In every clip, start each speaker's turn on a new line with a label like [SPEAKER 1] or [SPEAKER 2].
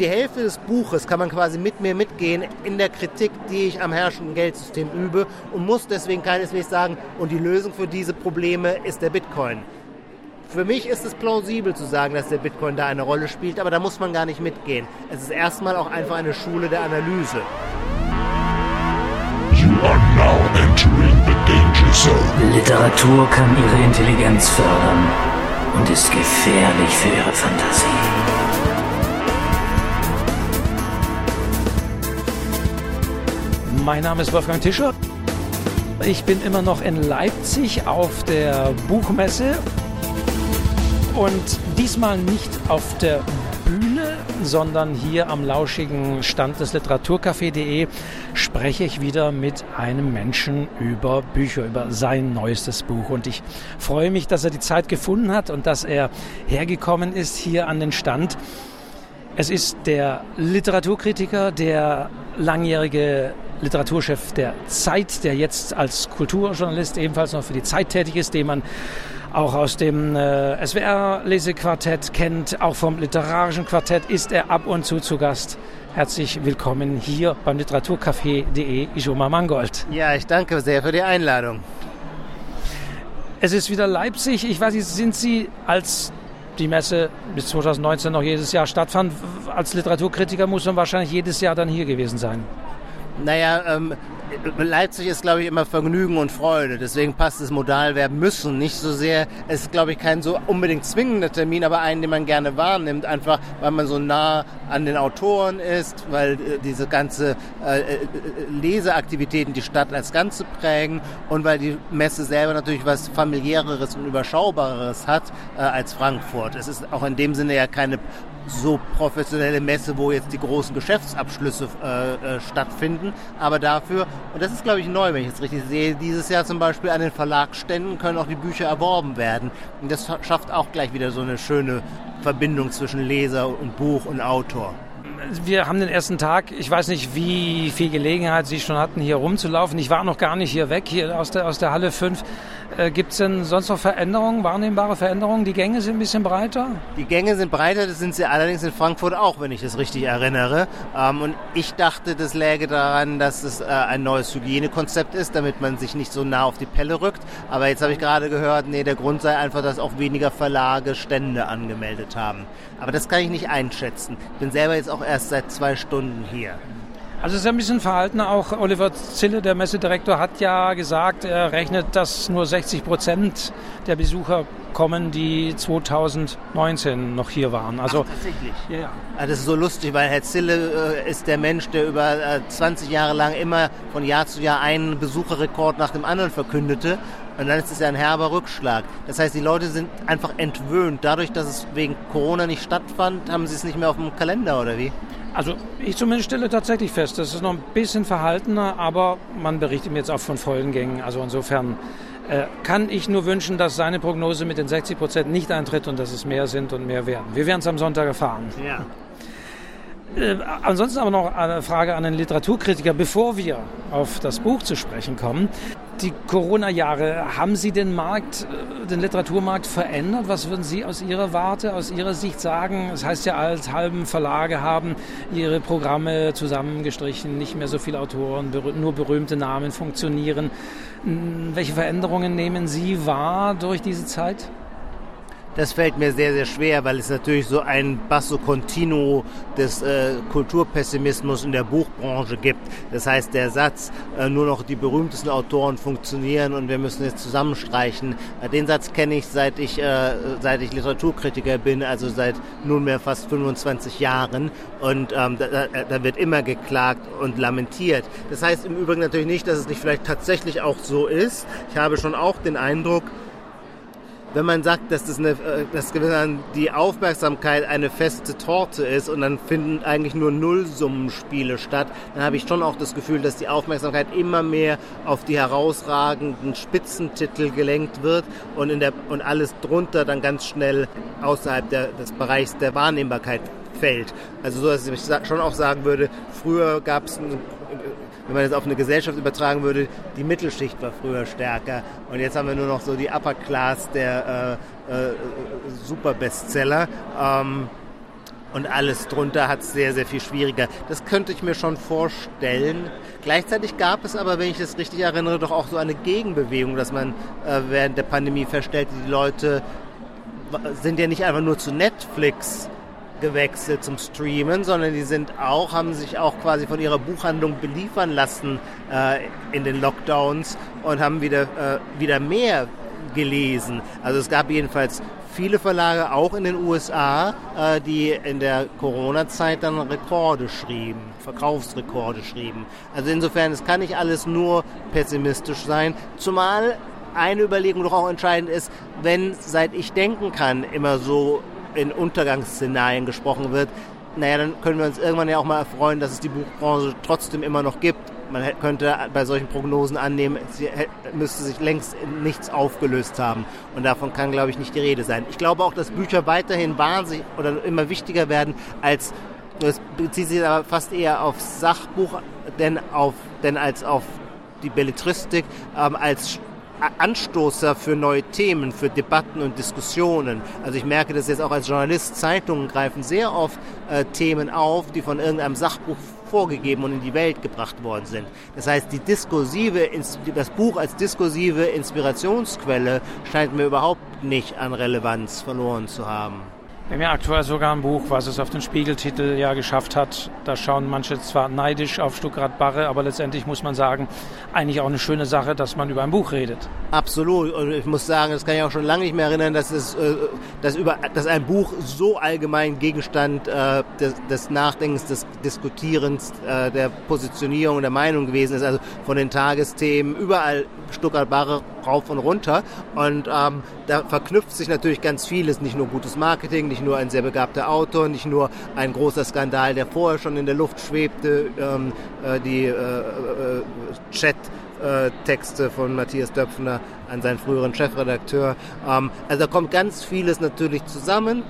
[SPEAKER 1] Die Hälfte des Buches kann man quasi mit mir mitgehen in der Kritik, die ich am herrschenden Geldsystem übe und muss deswegen keineswegs sagen, und die Lösung für diese Probleme ist der Bitcoin. Für mich ist es plausibel zu sagen, dass der Bitcoin da eine Rolle spielt, aber da muss man gar nicht mitgehen. Es ist erstmal auch einfach eine Schule der Analyse.
[SPEAKER 2] You are now entering the danger zone.
[SPEAKER 3] Literatur kann ihre Intelligenz fördern und ist gefährlich für ihre Fantasie.
[SPEAKER 4] Mein Name ist Wolfgang Tischer. Ich bin immer noch in Leipzig auf der Buchmesse und diesmal nicht auf der Bühne, sondern hier am lauschigen Stand des Literaturcafé.de spreche ich wieder mit einem Menschen über Bücher, über sein neuestes Buch. Und ich freue mich, dass er die Zeit gefunden hat und dass er hergekommen ist hier an den Stand. Es ist der Literaturkritiker, der langjährige Literaturchef der Zeit, der jetzt als Kulturjournalist ebenfalls noch für die Zeit tätig ist, den man auch aus dem äh, SWR-Lesequartett kennt, auch vom literarischen Quartett ist er ab und zu zu Gast. Herzlich willkommen hier beim Literaturcafé.de Ijoma Mangold.
[SPEAKER 1] Ja, ich danke sehr für die Einladung.
[SPEAKER 4] Es ist wieder Leipzig. Ich weiß nicht, sind Sie als die Messe bis 2019 noch jedes Jahr stattfand, als Literaturkritiker muss man wahrscheinlich jedes Jahr dann hier gewesen sein.
[SPEAKER 1] Naja, ähm, Leipzig ist, glaube ich, immer Vergnügen und Freude. Deswegen passt das Modalverb müssen nicht so sehr. Es ist, glaube ich, kein so unbedingt zwingender Termin, aber einen, den man gerne wahrnimmt, einfach weil man so nah an den Autoren ist, weil äh, diese ganze äh, äh, Leseaktivitäten die Stadt als Ganze prägen und weil die Messe selber natürlich was familiäreres und überschaubareres hat äh, als Frankfurt. Es ist auch in dem Sinne ja keine so professionelle Messe, wo jetzt die großen Geschäftsabschlüsse äh, äh, stattfinden. Aber dafür, und das ist glaube ich neu, wenn ich es richtig sehe, dieses Jahr zum Beispiel an den Verlagsständen können auch die Bücher erworben werden. Und das schafft auch gleich wieder so eine schöne Verbindung zwischen Leser und Buch und Autor
[SPEAKER 4] wir haben den ersten Tag, ich weiß nicht, wie viel Gelegenheit Sie schon hatten, hier rumzulaufen. Ich war noch gar nicht hier weg, hier aus der, aus der Halle 5. Äh, Gibt es denn sonst noch Veränderungen, wahrnehmbare Veränderungen? Die Gänge sind ein bisschen breiter?
[SPEAKER 1] Die Gänge sind breiter, das sind sie allerdings in Frankfurt auch, wenn ich das richtig erinnere. Ähm, und ich dachte, das läge daran, dass es äh, ein neues Hygienekonzept ist, damit man sich nicht so nah auf die Pelle rückt. Aber jetzt habe ich gerade gehört, nee, der Grund sei einfach, dass auch weniger Verlage Stände angemeldet haben. Aber das kann ich nicht einschätzen. Ich bin selber jetzt auch erst seit zwei Stunden hier.
[SPEAKER 4] Also es ist ein bisschen verhalten. Auch Oliver Zille, der Messedirektor, hat ja gesagt, er rechnet, dass nur 60 Prozent der Besucher kommen, die 2019 noch hier waren.
[SPEAKER 1] Also Ach, tatsächlich. Ja, ja. Ah, das ist so lustig, weil Herr Zille äh, ist der Mensch, der über äh, 20 Jahre lang immer von Jahr zu Jahr einen Besucherrekord nach dem anderen verkündete. Und dann ist es ja ein herber Rückschlag. Das heißt, die Leute sind einfach entwöhnt. Dadurch, dass es wegen Corona nicht stattfand, haben sie es nicht mehr auf dem Kalender, oder wie?
[SPEAKER 4] Also ich zumindest stelle tatsächlich fest, das ist noch ein bisschen verhaltener, aber man berichtet mir jetzt auch von vollen Gängen. Also insofern äh, kann ich nur wünschen, dass seine Prognose mit den 60 Prozent nicht eintritt und dass es mehr sind und mehr werden. Wir werden es am Sonntag erfahren. Ja. Äh, ansonsten aber noch eine Frage an den Literaturkritiker, bevor wir auf das Buch zu sprechen kommen. Die Corona-Jahre, haben Sie den Markt, äh, den Literaturmarkt verändert? Was würden Sie aus Ihrer Warte, aus Ihrer Sicht sagen? Das heißt ja, als halben Verlage haben ihre Programme zusammengestrichen, nicht mehr so viele Autoren, nur berühmte Namen funktionieren. Welche Veränderungen nehmen Sie wahr durch diese Zeit?
[SPEAKER 1] Das fällt mir sehr, sehr schwer, weil es natürlich so ein Basso Continuo des äh, Kulturpessimismus in der Buchbranche gibt. Das heißt, der Satz, äh, nur noch die berühmtesten Autoren funktionieren und wir müssen jetzt zusammenstreichen, äh, den Satz kenne ich seit ich, äh, seit ich Literaturkritiker bin, also seit nunmehr fast 25 Jahren. Und ähm, da, da wird immer geklagt und lamentiert. Das heißt im Übrigen natürlich nicht, dass es nicht vielleicht tatsächlich auch so ist. Ich habe schon auch den Eindruck, wenn man sagt, dass das eine, äh, dass die Aufmerksamkeit eine feste Torte ist und dann finden eigentlich nur Nullsummenspiele statt, dann habe ich schon auch das Gefühl, dass die Aufmerksamkeit immer mehr auf die herausragenden Spitzentitel gelenkt wird und, in der, und alles drunter dann ganz schnell außerhalb der, des Bereichs der Wahrnehmbarkeit fällt. Also so, dass ich schon auch sagen würde, früher gab es wenn man das auf eine Gesellschaft übertragen würde, die Mittelschicht war früher stärker. Und jetzt haben wir nur noch so die Upper Class der äh, äh, Superbestseller. Ähm, und alles drunter hat es sehr, sehr viel schwieriger. Das könnte ich mir schon vorstellen. Gleichzeitig gab es aber, wenn ich das richtig erinnere, doch auch so eine Gegenbewegung, dass man äh, während der Pandemie feststellte, die Leute sind ja nicht einfach nur zu Netflix gewechselt zum Streamen, sondern die sind auch, haben sich auch quasi von ihrer Buchhandlung beliefern lassen äh, in den Lockdowns und haben wieder, äh, wieder mehr gelesen. Also es gab jedenfalls viele Verlage, auch in den USA, äh, die in der Corona-Zeit dann Rekorde schrieben, Verkaufsrekorde schrieben. Also insofern, es kann nicht alles nur pessimistisch sein, zumal eine Überlegung doch auch entscheidend ist, wenn, seit ich denken kann, immer so in Untergangsszenarien gesprochen wird, naja, dann können wir uns irgendwann ja auch mal erfreuen, dass es die Buchbranche trotzdem immer noch gibt. Man könnte bei solchen Prognosen annehmen, sie müsste sich längst nichts aufgelöst haben. Und davon kann, glaube ich, nicht die Rede sein. Ich glaube auch, dass Bücher weiterhin wahnsinnig oder immer wichtiger werden als, das bezieht sich aber fast eher auf Sachbuch, denn, auf, denn als auf die Belletristik, ähm, als Anstoßer für neue Themen, für Debatten und Diskussionen. Also ich merke das jetzt auch als Journalist, Zeitungen greifen sehr oft äh, Themen auf, die von irgendeinem Sachbuch vorgegeben und in die Welt gebracht worden sind. Das heißt, die diskursive, das Buch als diskursive Inspirationsquelle scheint mir überhaupt nicht an Relevanz verloren zu haben.
[SPEAKER 4] Wir haben ja aktuell sogar ein Buch, was es auf den Spiegeltitel ja geschafft hat. Da schauen manche zwar neidisch auf Stuttgart Barre, aber letztendlich muss man sagen, eigentlich auch eine schöne Sache, dass man über ein Buch redet.
[SPEAKER 1] Absolut. Und ich muss sagen, das kann ich auch schon lange nicht mehr erinnern, dass, es, äh, dass, über, dass ein Buch so allgemein Gegenstand äh, des, des Nachdenkens, des Diskutierens, äh, der Positionierung und der Meinung gewesen ist. Also von den Tagesthemen überall Stuttgart Barre rauf und runter. Und ähm, da verknüpft sich natürlich ganz vieles, nicht nur gutes Marketing, nicht nur ein sehr begabter Autor, nicht nur ein großer Skandal, der vorher schon in der Luft schwebte, ähm, äh, die äh, äh, Chat-Texte von Matthias Döpfner an seinen früheren Chefredakteur. Ähm, also da kommt ganz vieles natürlich zusammen,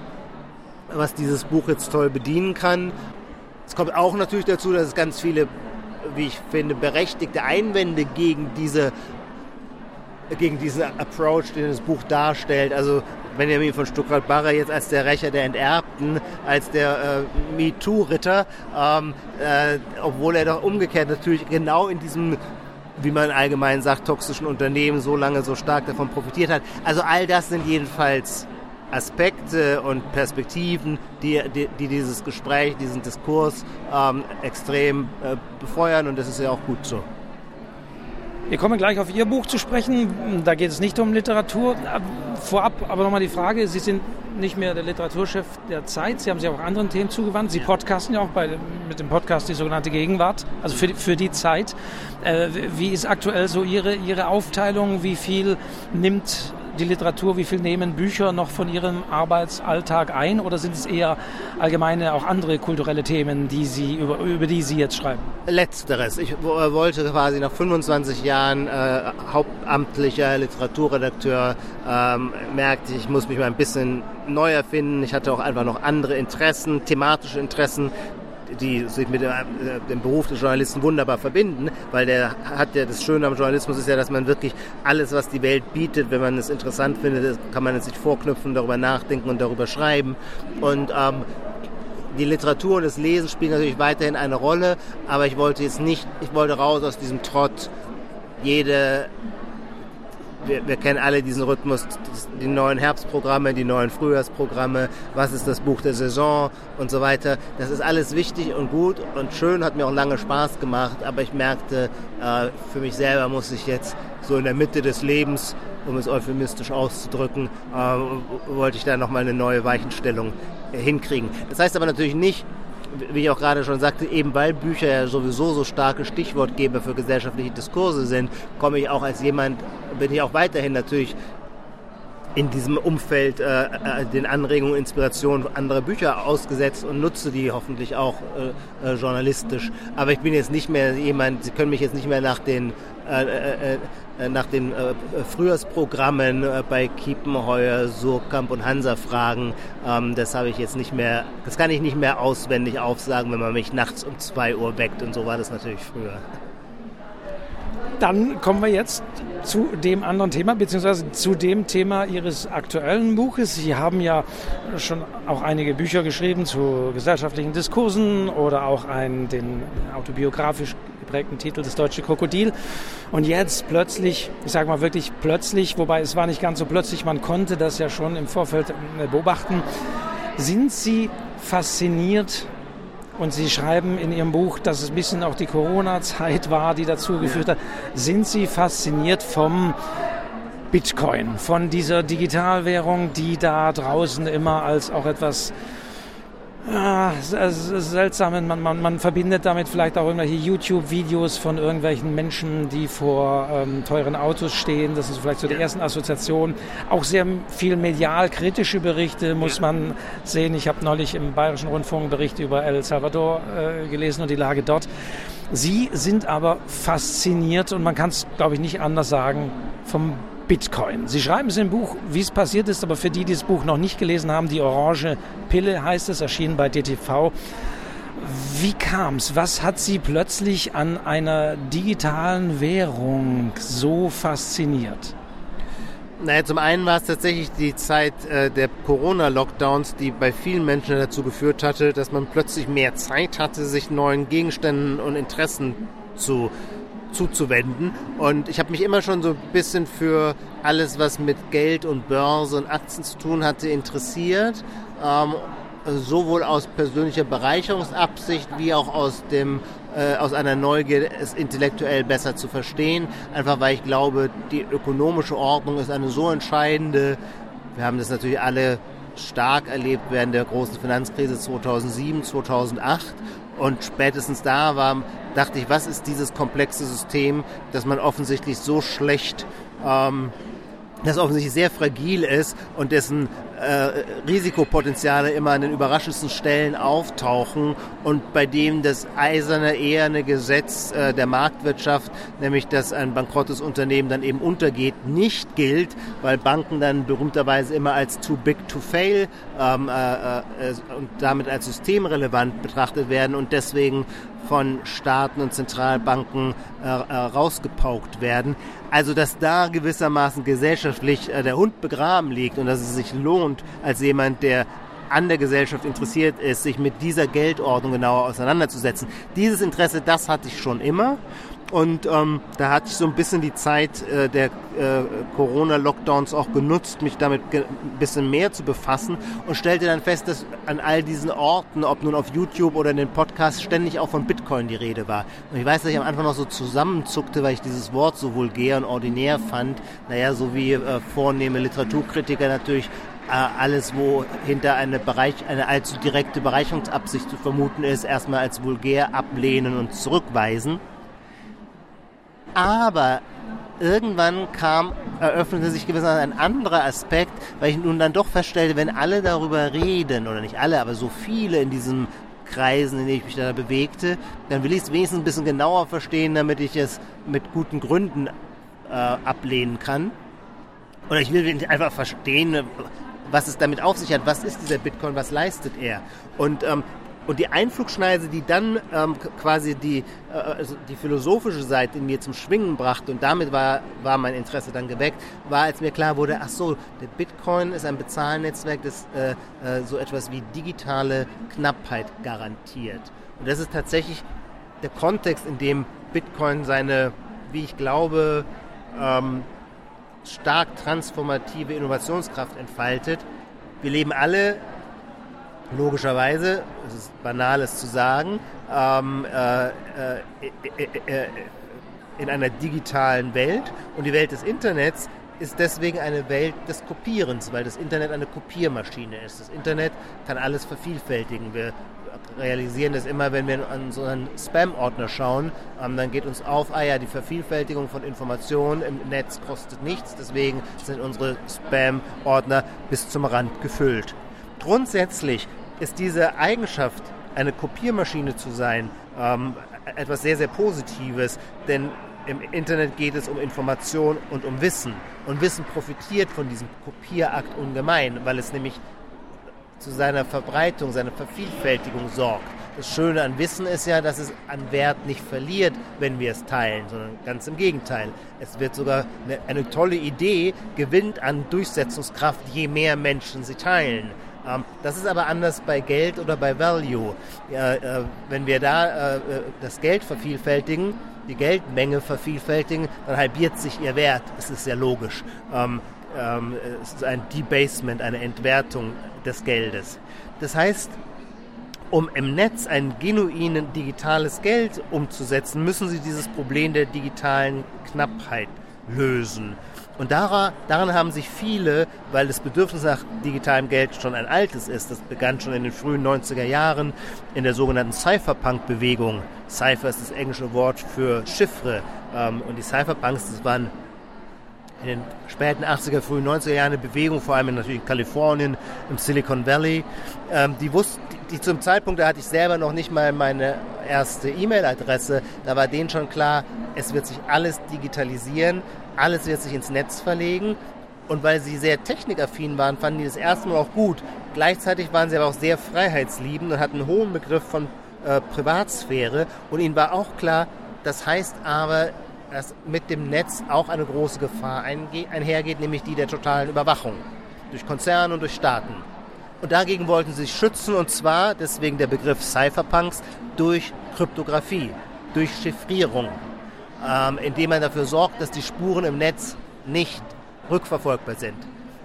[SPEAKER 1] was dieses Buch jetzt toll bedienen kann. Es kommt auch natürlich dazu, dass es ganz viele, wie ich finde, berechtigte Einwände gegen diese gegen diesen Approach, den das Buch darstellt. Also Benjamin von Stuckrad-Barre jetzt als der Rächer der Enterbten, als der äh, MeToo-Ritter, ähm, äh, obwohl er doch umgekehrt natürlich genau in diesem wie man allgemein sagt, toxischen Unternehmen so lange so stark davon profitiert hat. Also all das sind jedenfalls Aspekte und Perspektiven, die, die, die dieses Gespräch, diesen Diskurs ähm, extrem äh, befeuern und das ist ja auch gut so.
[SPEAKER 4] Wir kommen gleich auf Ihr Buch zu sprechen. Da geht es nicht um Literatur. Vorab aber nochmal die Frage, Sie sind nicht mehr der Literaturchef der Zeit. Sie haben sich auch anderen Themen zugewandt. Sie podcasten ja auch bei, mit dem Podcast die sogenannte Gegenwart, also für die, für die Zeit. Äh, wie ist aktuell so Ihre, Ihre Aufteilung? Wie viel nimmt die Literatur, wie viel nehmen Bücher noch von Ihrem Arbeitsalltag ein oder sind es eher allgemeine, auch andere kulturelle Themen, die Sie, über, über die Sie jetzt schreiben?
[SPEAKER 1] Letzteres. Ich wollte quasi nach 25 Jahren äh, hauptamtlicher Literaturredakteur ähm, merkte, ich muss mich mal ein bisschen neu erfinden. Ich hatte auch einfach noch andere Interessen, thematische Interessen, die sich mit dem, äh, dem, Beruf des Journalisten wunderbar verbinden, weil der hat ja das Schöne am Journalismus ist ja, dass man wirklich alles, was die Welt bietet, wenn man es interessant findet, kann man es sich vorknüpfen, darüber nachdenken und darüber schreiben. Und ähm, die Literatur und das Lesen spielen natürlich weiterhin eine Rolle, aber ich wollte jetzt nicht, ich wollte raus aus diesem Trott, jede wir, wir, kennen alle diesen Rhythmus, die neuen Herbstprogramme, die neuen Frühjahrsprogramme, was ist das Buch der Saison und so weiter. Das ist alles wichtig und gut und schön, hat mir auch lange Spaß gemacht, aber ich merkte, äh, für mich selber muss ich jetzt so in der Mitte des Lebens, um es euphemistisch auszudrücken, äh, wollte ich da nochmal eine neue Weichenstellung hinkriegen. Das heißt aber natürlich nicht, wie ich auch gerade schon sagte, eben weil Bücher ja sowieso so starke Stichwortgeber für gesellschaftliche Diskurse sind, komme ich auch als jemand, bin ich auch weiterhin natürlich in diesem Umfeld äh, äh, den Anregungen, Inspirationen anderer Bücher ausgesetzt und nutze die hoffentlich auch äh, äh, journalistisch. Aber ich bin jetzt nicht mehr jemand, Sie können mich jetzt nicht mehr nach den nach den äh, Frühjahrsprogrammen äh, bei Kiepenheuer, Surkamp und Hansa fragen. Ähm, das habe ich jetzt nicht mehr, das kann ich nicht mehr auswendig aufsagen, wenn man mich nachts um zwei Uhr weckt und so war das natürlich früher.
[SPEAKER 4] Dann kommen wir jetzt zu dem anderen Thema, beziehungsweise zu dem Thema Ihres aktuellen Buches. Sie haben ja schon auch einige Bücher geschrieben zu gesellschaftlichen Diskursen oder auch einen, den autobiografisch geprägten Titel Das deutsche Krokodil. Und jetzt plötzlich, ich sage mal wirklich plötzlich, wobei es war nicht ganz so plötzlich, man konnte das ja schon im Vorfeld äh, beobachten, sind Sie fasziniert und Sie schreiben in Ihrem Buch, dass es ein bisschen auch die Corona-Zeit war, die dazu geführt hat. Sind Sie fasziniert vom Bitcoin, von dieser Digitalwährung, die da draußen immer als auch etwas ja, seltsam. Man, man, man verbindet damit vielleicht auch irgendwelche YouTube-Videos von irgendwelchen Menschen, die vor ähm, teuren Autos stehen. Das ist vielleicht so die ersten Assoziationen. Auch sehr viel medial kritische Berichte muss man sehen. Ich habe neulich im Bayerischen Rundfunk Berichte über El Salvador äh, gelesen und die Lage dort. Sie sind aber fasziniert und man kann es, glaube ich, nicht anders sagen, vom Bitcoin. Sie schreiben es im Buch, wie es passiert ist, aber für die, die das Buch noch nicht gelesen haben, die orange Pille heißt es, erschienen bei DTV. Wie kam es? Was hat Sie plötzlich an einer digitalen Währung so fasziniert?
[SPEAKER 1] Naja, zum einen war es tatsächlich die Zeit äh, der Corona-Lockdowns, die bei vielen Menschen dazu geführt hatte, dass man plötzlich mehr Zeit hatte, sich neuen Gegenständen und Interessen zu zuzuwenden. Und ich habe mich immer schon so ein bisschen für alles, was mit Geld und Börse und Aktien zu tun hatte, interessiert. Ähm, sowohl aus persönlicher Bereicherungsabsicht wie auch aus dem äh, aus einer Neugier, es intellektuell besser zu verstehen. Einfach weil ich glaube, die ökonomische Ordnung ist eine so entscheidende. Wir haben das natürlich alle stark erlebt während der großen Finanzkrise 2007, 2008 und spätestens da war, dachte ich, was ist dieses komplexe System, das man offensichtlich so schlecht ähm, das offensichtlich sehr fragil ist und dessen äh, Risikopotenziale immer an den überraschendsten Stellen auftauchen und bei dem das eiserne, eherne Gesetz äh, der Marktwirtschaft, nämlich dass ein bankrottes Unternehmen dann eben untergeht, nicht gilt, weil Banken dann berühmterweise immer als too big to fail ähm, äh, äh und damit als systemrelevant betrachtet werden und deswegen von Staaten und Zentralbanken äh, äh, rausgepaukt werden. Also dass da gewissermaßen gesellschaftlich äh, der Hund begraben liegt und dass es sich lohnt, als jemand, der an der Gesellschaft interessiert ist, sich mit dieser Geldordnung genauer auseinanderzusetzen. Dieses Interesse, das hatte ich schon immer. Und ähm, da hatte ich so ein bisschen die Zeit äh, der äh, Corona-Lockdowns auch genutzt, mich damit ein bisschen mehr zu befassen und stellte dann fest, dass an all diesen Orten, ob nun auf YouTube oder in den Podcasts, ständig auch von Bitcoin die Rede war. Und ich weiß, dass ich am Anfang noch so zusammenzuckte, weil ich dieses Wort so vulgär und ordinär fand. Naja, so wie äh, vornehme Literaturkritiker natürlich äh, alles, wo hinter eine, Bereich, eine allzu direkte Bereicherungsabsicht zu vermuten ist, erstmal als vulgär ablehnen und zurückweisen. Aber irgendwann kam, eröffnete sich gewissermaßen ein anderer Aspekt, weil ich nun dann doch feststellte, wenn alle darüber reden, oder nicht alle, aber so viele in diesen Kreisen, in denen ich mich da bewegte, dann will ich es wenigstens ein bisschen genauer verstehen, damit ich es mit guten Gründen äh, ablehnen kann. Oder ich will einfach verstehen, was es damit auf sich hat. Was ist dieser Bitcoin? Was leistet er? Und ähm, und die Einflugschneise, die dann ähm, quasi die, äh, also die philosophische Seite in mir zum Schwingen brachte, und damit war, war mein Interesse dann geweckt, war, als mir klar wurde, ach so, der Bitcoin ist ein Bezahlnetzwerk, das äh, äh, so etwas wie digitale Knappheit garantiert. Und das ist tatsächlich der Kontext, in dem Bitcoin seine, wie ich glaube, ähm, stark transformative Innovationskraft entfaltet. Wir leben alle logischerweise, es ist banal es zu sagen, ähm, äh, äh, äh, in einer digitalen Welt und die Welt des Internets ist deswegen eine Welt des Kopierens, weil das Internet eine Kopiermaschine ist. Das Internet kann alles vervielfältigen. Wir realisieren das immer, wenn wir an so einen Spam-Ordner schauen, ähm, dann geht uns auf, ah ja, die Vervielfältigung von Informationen im Netz kostet nichts, deswegen sind unsere Spam-Ordner bis zum Rand gefüllt. Grundsätzlich ist diese Eigenschaft, eine Kopiermaschine zu sein, ähm, etwas sehr, sehr Positives, denn im Internet geht es um Information und um Wissen. Und Wissen profitiert von diesem Kopierakt ungemein, weil es nämlich zu seiner Verbreitung, seiner Vervielfältigung sorgt. Das Schöne an Wissen ist ja, dass es an Wert nicht verliert, wenn wir es teilen, sondern ganz im Gegenteil. Es wird sogar eine, eine tolle Idee, gewinnt an Durchsetzungskraft, je mehr Menschen sie teilen. Ähm, das ist aber anders bei Geld oder bei Value. Äh, wenn wir da äh, das Geld vervielfältigen, die Geldmenge vervielfältigen, dann halbiert sich ihr Wert. Das ist sehr logisch. Ähm, ähm, es ist ein Debasement, eine Entwertung des Geldes. Das heißt, um im Netz ein genuinen digitales Geld umzusetzen, müssen sie dieses Problem der digitalen Knappheit lösen. Und daran, daran haben sich viele, weil das Bedürfnis nach digitalem Geld schon ein altes ist, das begann schon in den frühen 90er Jahren in der sogenannten Cypherpunk-Bewegung. Cypher ist das englische Wort für Chiffre. Ähm, und die Cypherpunks, das waren in den späten 80er, frühen 90er Jahren eine Bewegung, vor allem natürlich in Kalifornien, im Silicon Valley. Ähm, die wussten, die zum Zeitpunkt, da hatte ich selber noch nicht mal meine erste E-Mail-Adresse, da war denen schon klar, es wird sich alles digitalisieren, alles wird sich ins Netz verlegen. Und weil sie sehr technikaffin waren, fanden die das erste Mal auch gut. Gleichzeitig waren sie aber auch sehr freiheitsliebend und hatten einen hohen Begriff von äh, Privatsphäre. Und ihnen war auch klar, das heißt aber, dass mit dem Netz auch eine große Gefahr einhergeht, nämlich die der totalen Überwachung durch Konzerne und durch Staaten. Und dagegen wollten sie sich schützen, und zwar, deswegen der Begriff Cypherpunks, durch Kryptographie, durch Chiffrierung, ähm, indem man dafür sorgt, dass die Spuren im Netz nicht rückverfolgbar sind.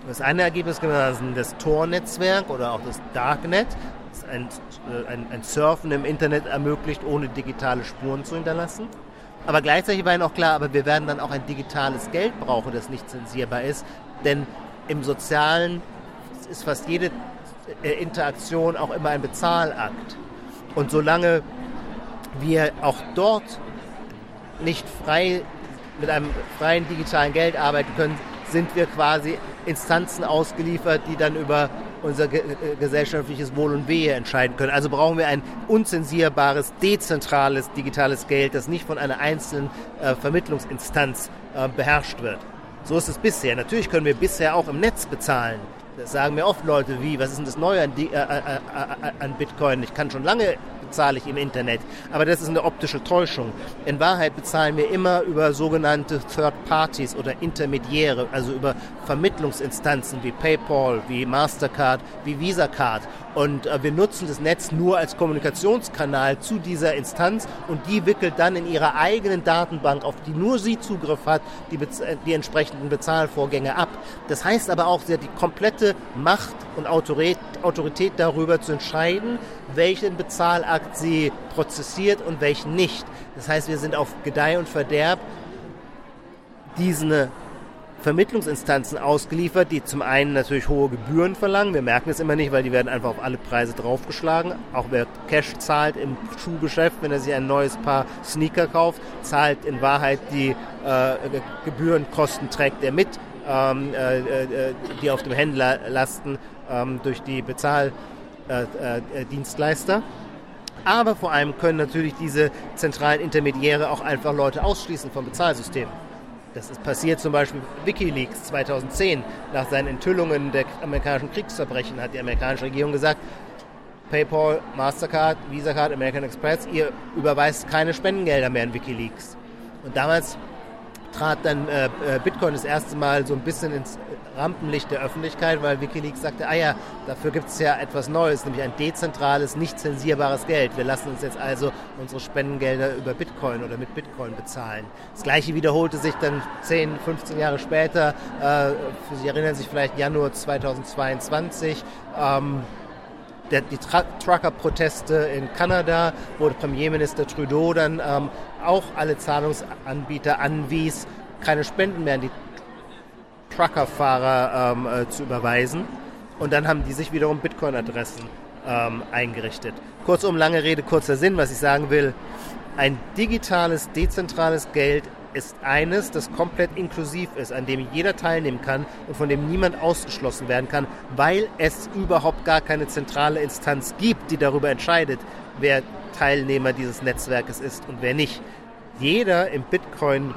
[SPEAKER 1] Das eine Ergebnis ist das Tor-Netzwerk oder auch das Darknet, das ein, äh, ein, ein Surfen im Internet ermöglicht, ohne digitale Spuren zu hinterlassen. Aber gleichzeitig war ihnen auch klar, aber wir werden dann auch ein digitales Geld brauchen, das nicht zensierbar ist, denn im Sozialen ist fast jede Interaktion auch immer ein Bezahlakt. Und solange wir auch dort nicht frei mit einem freien digitalen Geld arbeiten können, sind wir quasi Instanzen ausgeliefert, die dann über unser ge äh, gesellschaftliches Wohl und Wehe entscheiden können. Also brauchen wir ein unzensierbares, dezentrales digitales Geld, das nicht von einer einzelnen äh, Vermittlungsinstanz äh, beherrscht wird. So ist es bisher. Natürlich können wir bisher auch im Netz bezahlen. Das sagen mir oft Leute, wie, was ist denn das Neue an, äh, äh, äh, an Bitcoin? Ich kann schon lange bezahle ich im Internet. Aber das ist eine optische Täuschung. In Wahrheit bezahlen wir immer über sogenannte Third Parties oder Intermediäre, also über Vermittlungsinstanzen wie PayPal, wie Mastercard, wie Visa Card. Und äh, wir nutzen das Netz nur als Kommunikationskanal zu dieser Instanz und die wickelt dann in ihrer eigenen Datenbank, auf die nur sie Zugriff hat, die, die entsprechenden Bezahlvorgänge ab. Das heißt aber auch, sie hat die komplette Macht und Autorität darüber zu entscheiden, welchen Bezahlakt sie prozessiert und welchen nicht. Das heißt, wir sind auf Gedeih und Verderb diesen Vermittlungsinstanzen ausgeliefert, die zum einen natürlich hohe Gebühren verlangen. Wir merken es immer nicht, weil die werden einfach auf alle Preise draufgeschlagen. Auch wer Cash zahlt im Schuhgeschäft, wenn er sich ein neues Paar Sneaker kauft, zahlt in Wahrheit die äh, Gebührenkosten, trägt er mit, ähm, äh, äh, die auf dem Händler lasten ähm, durch die Bezahldienstleister. Äh, äh, Aber vor allem können natürlich diese zentralen Intermediäre auch einfach Leute ausschließen vom Bezahlsystem. Das ist passiert zum Beispiel Wikileaks 2010. Nach seinen Enthüllungen der amerikanischen Kriegsverbrechen hat die amerikanische Regierung gesagt, PayPal, Mastercard, Visa Card, American Express, ihr überweist keine Spendengelder mehr in Wikileaks. Und damals trat dann äh, äh, Bitcoin das erste Mal so ein bisschen ins Rampenlicht der Öffentlichkeit, weil Wikileaks sagte, ah ja, dafür gibt es ja etwas Neues, nämlich ein dezentrales, nicht zensierbares Geld. Wir lassen uns jetzt also unsere Spendengelder über Bitcoin oder mit Bitcoin bezahlen. Das gleiche wiederholte sich dann 10, 15 Jahre später. Äh, Sie erinnern sich vielleicht Januar 2022. Ähm, der, die Trucker-Proteste in Kanada, wo Premierminister Trudeau dann ähm, auch alle Zahlungsanbieter anwies, keine Spenden mehr an die Truckerfahrer ähm, äh, zu überweisen. Und dann haben die sich wiederum Bitcoin-Adressen ähm, eingerichtet. Kurzum, lange Rede, kurzer Sinn, was ich sagen will. Ein digitales, dezentrales Geld ist eines, das komplett inklusiv ist, an dem jeder teilnehmen kann und von dem niemand ausgeschlossen werden kann, weil es überhaupt gar keine zentrale Instanz gibt, die darüber entscheidet, wer Teilnehmer dieses Netzwerkes ist und wer nicht. Jeder im Bitcoin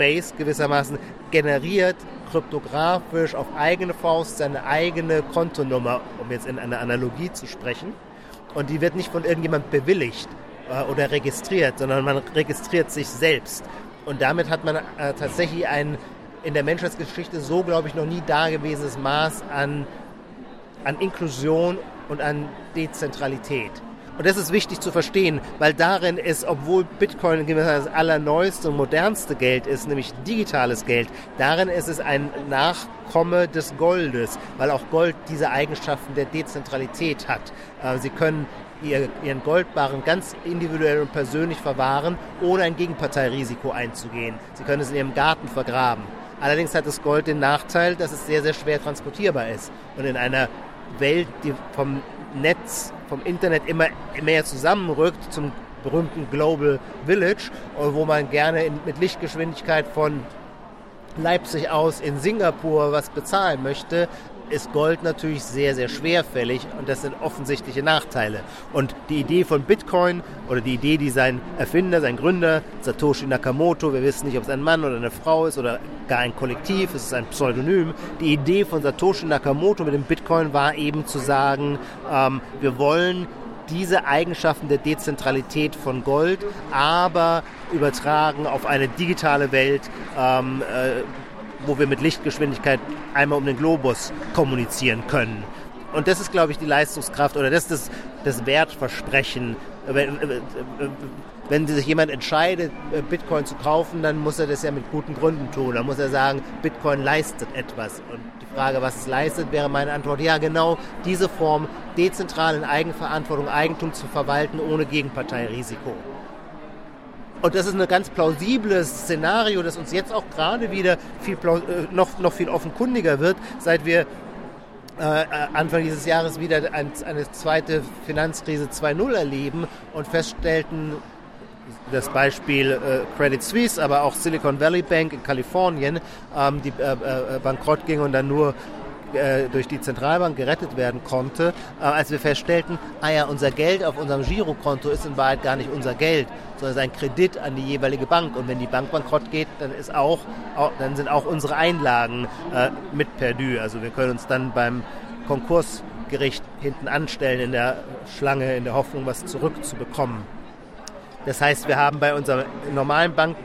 [SPEAKER 1] Space gewissermaßen generiert kryptografisch auf eigene Faust seine eigene Kontonummer, um jetzt in einer Analogie zu sprechen. Und die wird nicht von irgendjemand bewilligt äh, oder registriert, sondern man registriert sich selbst. Und damit hat man äh, tatsächlich ein in der Menschheitsgeschichte so, glaube ich, noch nie dagewesenes Maß an, an Inklusion und an Dezentralität. Und das ist wichtig zu verstehen, weil darin ist, obwohl Bitcoin das allerneueste und modernste Geld ist, nämlich digitales Geld, darin ist es ein Nachkomme des Goldes, weil auch Gold diese Eigenschaften der Dezentralität hat. Äh, Sie können ihren Goldbarren ganz individuell und persönlich verwahren, ohne ein Gegenparteirisiko einzugehen. Sie können es in Ihrem Garten vergraben. Allerdings hat das Gold den Nachteil, dass es sehr, sehr schwer transportierbar ist. Und in einer Welt, die vom Netz, vom Internet immer mehr zusammenrückt zum berühmten Global Village, wo man gerne in, mit Lichtgeschwindigkeit von Leipzig aus in Singapur was bezahlen möchte, ist Gold natürlich sehr, sehr schwerfällig und das sind offensichtliche Nachteile. Und die Idee von Bitcoin oder die Idee, die sein Erfinder, sein Gründer, Satoshi Nakamoto, wir wissen nicht, ob es ein Mann oder eine Frau ist oder gar ein Kollektiv, es ist ein Pseudonym. Die Idee von Satoshi Nakamoto mit dem Bitcoin war eben zu sagen, ähm, wir wollen diese Eigenschaften der Dezentralität von Gold, aber übertragen auf eine digitale Welt, ähm, äh, wo wir mit Lichtgeschwindigkeit einmal um den Globus kommunizieren können. Und das ist, glaube ich, die Leistungskraft oder das ist das, das Wertversprechen. Wenn, wenn sich jemand entscheidet, Bitcoin zu kaufen, dann muss er das ja mit guten Gründen tun. Dann muss er sagen, Bitcoin leistet etwas. Und die Frage, was es leistet, wäre meine Antwort, ja genau diese Form, dezentral in Eigenverantwortung Eigentum zu verwalten, ohne Gegenparteirisiko. Und das ist ein ganz plausibles Szenario, das uns jetzt auch gerade wieder viel, äh, noch, noch viel offenkundiger wird, seit wir äh, Anfang dieses Jahres wieder ein, eine zweite Finanzkrise 2.0 erleben und feststellten, das Beispiel äh, Credit Suisse, aber auch Silicon Valley Bank in Kalifornien, ähm, die äh, äh, bankrott ging und dann nur äh, durch die Zentralbank gerettet werden konnte, äh, als wir feststellten, ah ja, unser Geld auf unserem Girokonto ist in Wahrheit gar nicht unser Geld, sondern ein Kredit an die jeweilige Bank. Und wenn die Bank bankrott geht, dann ist auch, auch dann sind auch unsere Einlagen äh, mit perdu. Also wir können uns dann beim Konkursgericht hinten anstellen in der Schlange, in der Hoffnung, was zurückzubekommen. Das heißt, wir haben bei unserer normalen Bank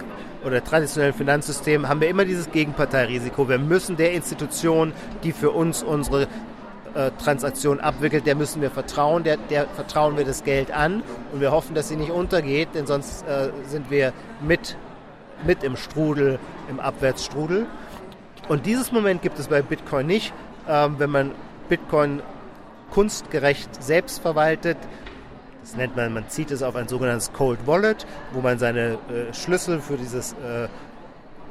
[SPEAKER 1] oder traditionellen Finanzsystem haben wir immer dieses Gegenparteirisiko. Wir müssen der Institution, die für uns unsere äh, Transaktion abwickelt, der müssen wir vertrauen, der, der, vertrauen wir das Geld an und wir hoffen, dass sie nicht untergeht, denn sonst äh, sind wir mit, mit im Strudel, im Abwärtsstrudel. Und dieses Moment gibt es bei Bitcoin nicht. Ähm, wenn man Bitcoin kunstgerecht selbst verwaltet, das nennt man, man zieht es auf ein sogenanntes Cold Wallet, wo man seine äh, Schlüssel für dieses äh,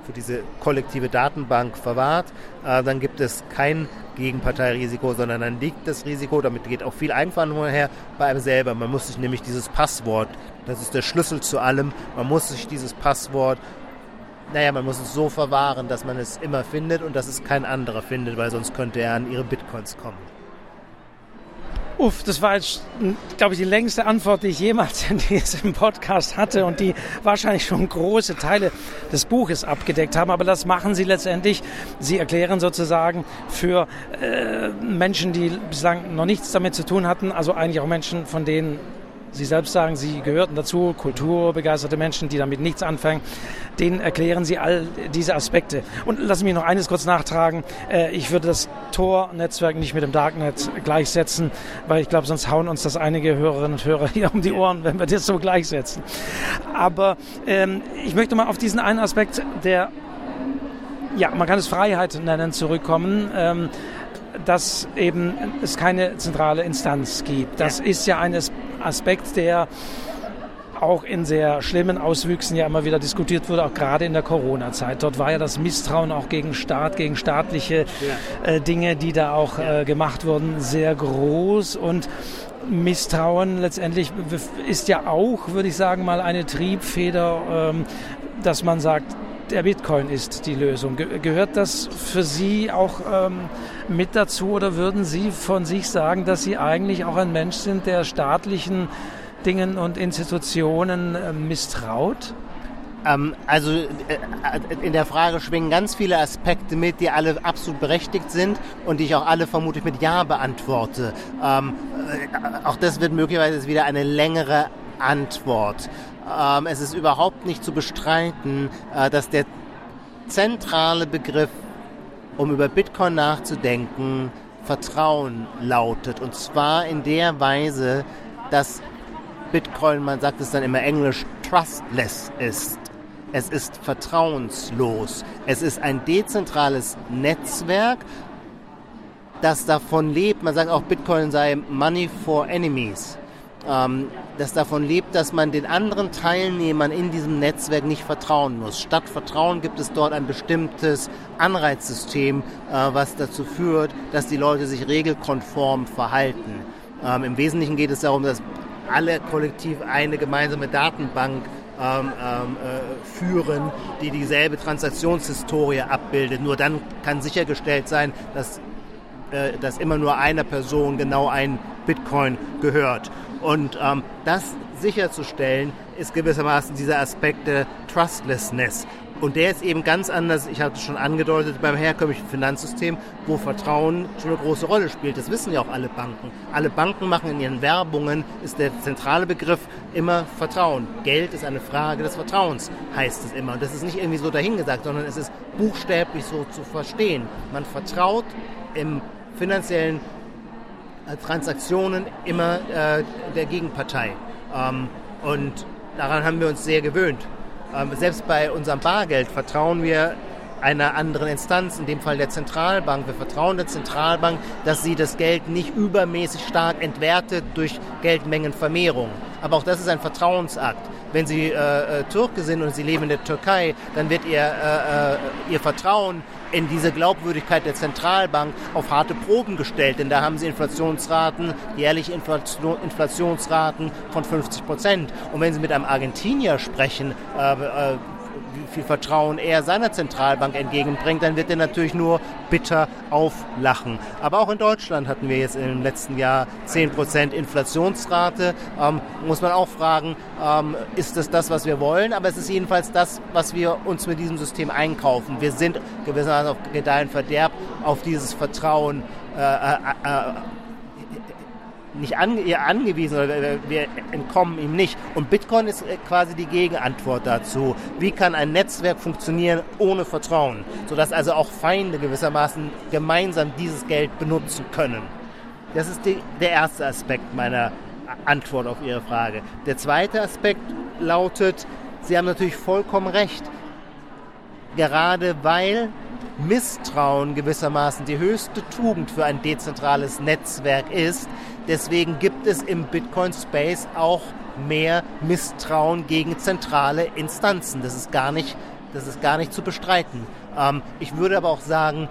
[SPEAKER 1] für diese kollektive Datenbank verwahrt, äh, dann gibt es kein Gegenparteirisiko, sondern dann liegt das Risiko, damit geht auch viel Eigenverantwortung her, bei einem selber. Man muss sich nämlich dieses Passwort, das ist der Schlüssel zu allem, man muss sich dieses Passwort, naja, man muss es so verwahren, dass man es immer findet und dass es kein anderer findet, weil sonst könnte er an ihre Bitcoins kommen.
[SPEAKER 4] Uff, das war jetzt, glaube ich, die längste Antwort, die ich jemals in diesem Podcast hatte und die wahrscheinlich schon große Teile des Buches abgedeckt haben. Aber das machen Sie letztendlich. Sie erklären sozusagen für äh, Menschen, die bislang noch nichts damit zu tun hatten, also eigentlich auch Menschen, von denen Sie selbst sagen, Sie gehörten dazu, kulturbegeisterte Menschen, die damit nichts anfangen. Denen erklären Sie all diese Aspekte. Und lassen Sie mich noch eines kurz nachtragen. Äh, ich würde das Tor-Netzwerk nicht mit dem Darknet gleichsetzen, weil ich glaube, sonst hauen uns das einige Hörerinnen und Hörer hier um die Ohren, wenn wir das so gleichsetzen. Aber ähm, ich möchte mal auf diesen einen Aspekt der ja, man kann es Freiheit nennen, zurückkommen. Ähm, dass eben es keine zentrale Instanz gibt. Das ja. ist ja ein Aspekt, der auch in sehr schlimmen Auswüchsen ja immer wieder diskutiert wurde, auch gerade in der Corona-Zeit. Dort war ja das Misstrauen auch gegen Staat, gegen staatliche ja. äh, Dinge, die da auch äh, gemacht wurden, sehr groß und Misstrauen letztendlich ist ja auch, würde ich sagen, mal eine Triebfeder, ähm, dass man sagt, der Bitcoin ist die Lösung. gehört das für Sie auch ähm, mit dazu oder würden Sie von sich sagen, dass Sie eigentlich auch ein Mensch sind, der staatlichen Dingen und Institutionen äh, misstraut?
[SPEAKER 1] Ähm, also äh, in der Frage schwingen ganz viele Aspekte mit, die alle absolut berechtigt sind und die ich auch alle vermutlich mit Ja beantworte. Ähm, äh, auch das wird möglicherweise wieder eine längere Antwort. Ähm, es ist überhaupt nicht zu bestreiten, äh, dass der zentrale Begriff, um über Bitcoin nachzudenken, Vertrauen lautet. Und zwar in der Weise, dass Bitcoin, man sagt es dann immer englisch, trustless ist. Es ist vertrauenslos. Es ist ein dezentrales Netzwerk, das davon lebt, man sagt auch, Bitcoin sei Money for Enemies. Ähm, das davon lebt, dass man den anderen Teilnehmern in diesem Netzwerk nicht vertrauen muss. Statt Vertrauen gibt es dort ein bestimmtes Anreizsystem, äh, was dazu führt, dass die Leute sich regelkonform verhalten. Ähm, Im Wesentlichen geht es darum, dass alle kollektiv eine gemeinsame Datenbank ähm, ähm, äh, führen, die dieselbe Transaktionshistorie abbildet. Nur dann kann sichergestellt sein, dass, äh, dass immer nur einer Person genau ein Bitcoin gehört. Und ähm, das sicherzustellen, ist gewissermaßen dieser Aspekt der Trustlessness. Und der ist eben ganz anders, ich hatte es schon angedeutet, beim herkömmlichen Finanzsystem, wo Vertrauen schon eine große Rolle spielt. Das wissen ja auch alle Banken. Alle Banken machen in ihren Werbungen, ist der zentrale Begriff immer Vertrauen. Geld ist eine Frage des Vertrauens, heißt es immer. Und das ist nicht irgendwie so dahingesagt, sondern es ist buchstäblich so zu verstehen. Man vertraut im finanziellen Transaktionen immer äh, der Gegenpartei. Ähm, und daran haben wir uns sehr gewöhnt. Ähm, selbst bei unserem Bargeld vertrauen wir einer anderen Instanz, in dem Fall der Zentralbank. Wir vertrauen der Zentralbank, dass sie das Geld nicht übermäßig stark entwertet durch Geldmengenvermehrung. Aber auch das ist ein Vertrauensakt. Wenn Sie äh, äh, Türke sind und Sie leben in der Türkei, dann wird Ihr, äh, äh Ihr Vertrauen in diese Glaubwürdigkeit der Zentralbank auf harte Proben gestellt, denn da haben sie Inflationsraten, jährliche Inflation, Inflationsraten von 50 Prozent. Und wenn Sie mit einem Argentinier sprechen, äh, äh, wie viel Vertrauen er seiner Zentralbank entgegenbringt, dann wird er natürlich nur bitter auflachen. Aber auch in Deutschland hatten wir jetzt im letzten Jahr 10% Inflationsrate. Ähm, muss man auch fragen, ähm, ist das das, was wir wollen? Aber es ist jedenfalls das, was wir uns mit diesem System einkaufen. Wir sind gewissermaßen auf Gedeihen Verderb auf dieses Vertrauen äh, äh, äh nicht an, eher angewiesen oder wir entkommen ihm nicht. Und Bitcoin ist äh, quasi die Gegenantwort dazu. Wie kann ein Netzwerk funktionieren ohne Vertrauen, sodass also auch Feinde gewissermaßen gemeinsam dieses Geld benutzen können? Das ist die, der erste Aspekt meiner Antwort auf Ihre Frage. Der zweite Aspekt lautet, Sie haben natürlich vollkommen recht. Gerade weil Misstrauen gewissermaßen die höchste Tugend für ein dezentrales Netzwerk ist, Deswegen gibt es im Bitcoin-Space auch mehr Misstrauen gegen zentrale Instanzen. Das ist gar nicht, das ist gar nicht zu bestreiten. Ähm, ich würde aber auch sagen,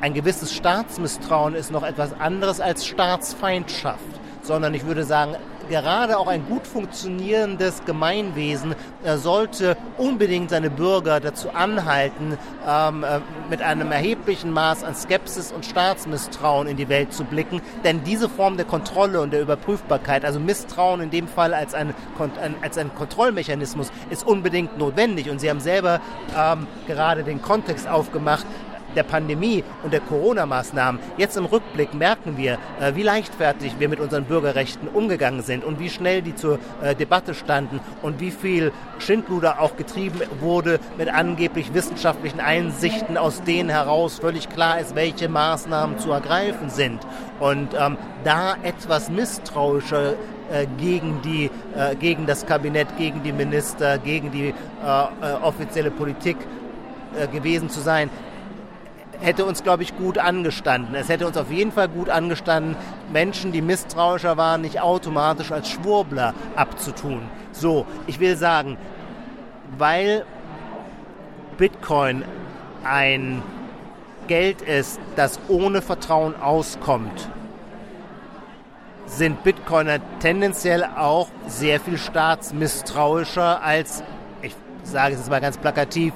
[SPEAKER 1] ein gewisses Staatsmisstrauen ist noch etwas anderes als Staatsfeindschaft, sondern ich würde sagen, gerade auch ein gut funktionierendes Gemeinwesen äh, sollte unbedingt seine Bürger dazu anhalten, ähm, äh, mit einem erheblichen Maß an Skepsis und Staatsmisstrauen in die Welt zu blicken. Denn diese Form der Kontrolle und der Überprüfbarkeit, also Misstrauen in dem Fall als ein, als ein Kontrollmechanismus, ist unbedingt notwendig. Und Sie haben selber ähm, gerade den Kontext aufgemacht, der Pandemie und der Corona-Maßnahmen, jetzt im Rückblick merken wir, äh, wie leichtfertig wir mit unseren Bürgerrechten umgegangen sind und wie schnell die zur äh, Debatte standen und wie viel Schindluder auch getrieben wurde mit angeblich wissenschaftlichen Einsichten, aus denen heraus völlig klar ist, welche Maßnahmen zu ergreifen sind. Und ähm, da etwas misstrauischer äh, gegen, die, gegen das Kabinett, gegen die Minister, gegen die äh, offizielle Politik gewesen zu sein, hätte uns, glaube ich, gut angestanden. Es hätte uns auf jeden Fall gut angestanden, Menschen, die misstrauischer waren, nicht automatisch als Schwurbler abzutun. So, ich will sagen, weil Bitcoin ein Geld ist, das ohne Vertrauen auskommt, sind Bitcoiner tendenziell auch sehr viel staatsmisstrauischer als, ich sage es jetzt mal ganz plakativ,